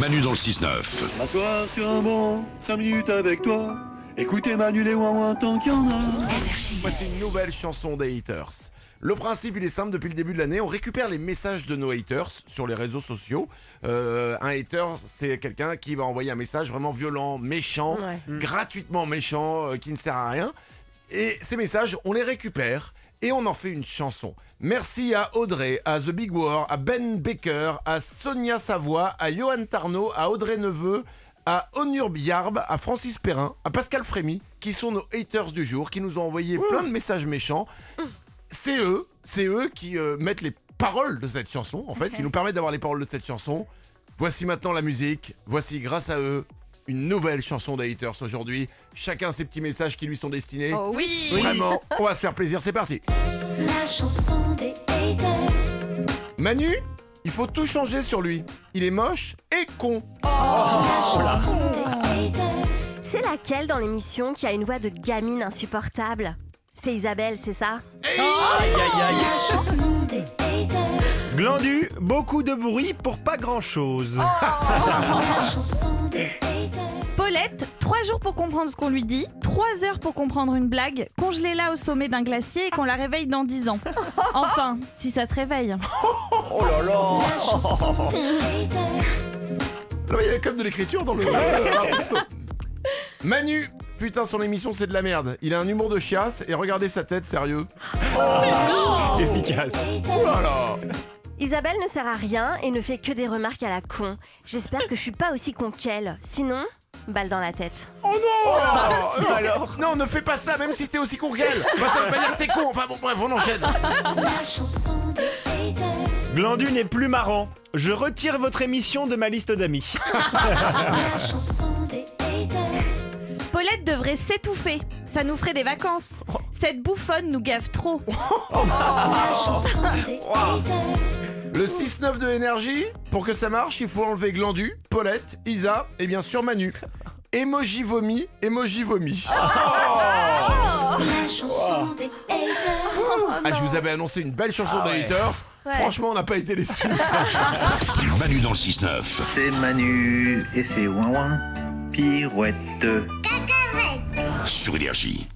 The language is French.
Manu dans le 6-9. M'asseoir sur un banc, 5 minutes avec toi. Écoutez Manu les ouin tant qu'il y en a. Voici une nouvelle chanson des haters. Le principe, il est simple, depuis le début de l'année, on récupère les messages de nos haters sur les réseaux sociaux. Euh, un hater, c'est quelqu'un qui va envoyer un message vraiment violent, méchant, gratuitement méchant, euh, qui ne sert à rien. Et ces messages, on les récupère et on en fait une chanson. Merci à Audrey, à The Big War, à Ben Baker, à Sonia Savoie, à Johan Tarnot, à Audrey Neveu, à Onur Biarb, à Francis Perrin, à Pascal Frémy, qui sont nos haters du jour, qui nous ont envoyé plein de messages méchants. C'est eux, c'est eux qui euh, mettent les paroles de cette chanson, en fait, qui nous permettent d'avoir les paroles de cette chanson. Voici maintenant la musique, voici grâce à eux une nouvelle chanson des haters aujourd'hui. Chacun ses petits messages qui lui sont destinés. Oh oui Vraiment, on va se faire plaisir, c'est parti. La chanson des haters. Manu, il faut tout changer sur lui. Il est moche et con. La chanson des haters. C'est laquelle dans l'émission qui a une voix de gamine insupportable? C'est Isabelle, c'est ça? La chanson des haters. Glandu, beaucoup de bruit pour pas grand chose. La chanson des haters. Paulette, 3 jours pour comprendre ce qu'on lui dit, 3 heures pour comprendre une blague, congelée là au sommet d'un glacier et qu'on la réveille dans 10 ans. Enfin, si ça se réveille. La chanson des haters. Là, il y avait quand même de l'écriture dans le. Manu, putain, son émission c'est de la merde. Il a un humour de chiasse et regardez sa tête, sérieux. C'est efficace. Oh là là. Isabelle ne sert à rien et ne fait que des remarques à la con. J'espère que je suis pas aussi con qu'elle. Sinon, balle dans la tête. Oh non Alors Non, ne fais pas ça, même si t'es aussi con qu'elle. Bah, ça veut pas dire que t'es con. Enfin bon, bref, on enchaîne. La chanson des haters. Glandu n'est plus marrant. Je retire votre émission de ma liste d'amis. La chanson des haters. Devrait s'étouffer. Ça nous ferait des vacances. Cette bouffonne nous gave trop. Des. Le 6-9 de l'énergie, pour que ça marche, il faut enlever Glandu, Paulette, Isa et bien sûr Manu. Emoji vomi, emoji vomi. La chanson des haters. Ah, je vous avais annoncé une belle chanson de haters. Franchement, on n'a pas été déçus. Manu dans le 6-9. C'est Manu et c'est ouin ouin pirouette. Sur Énergie.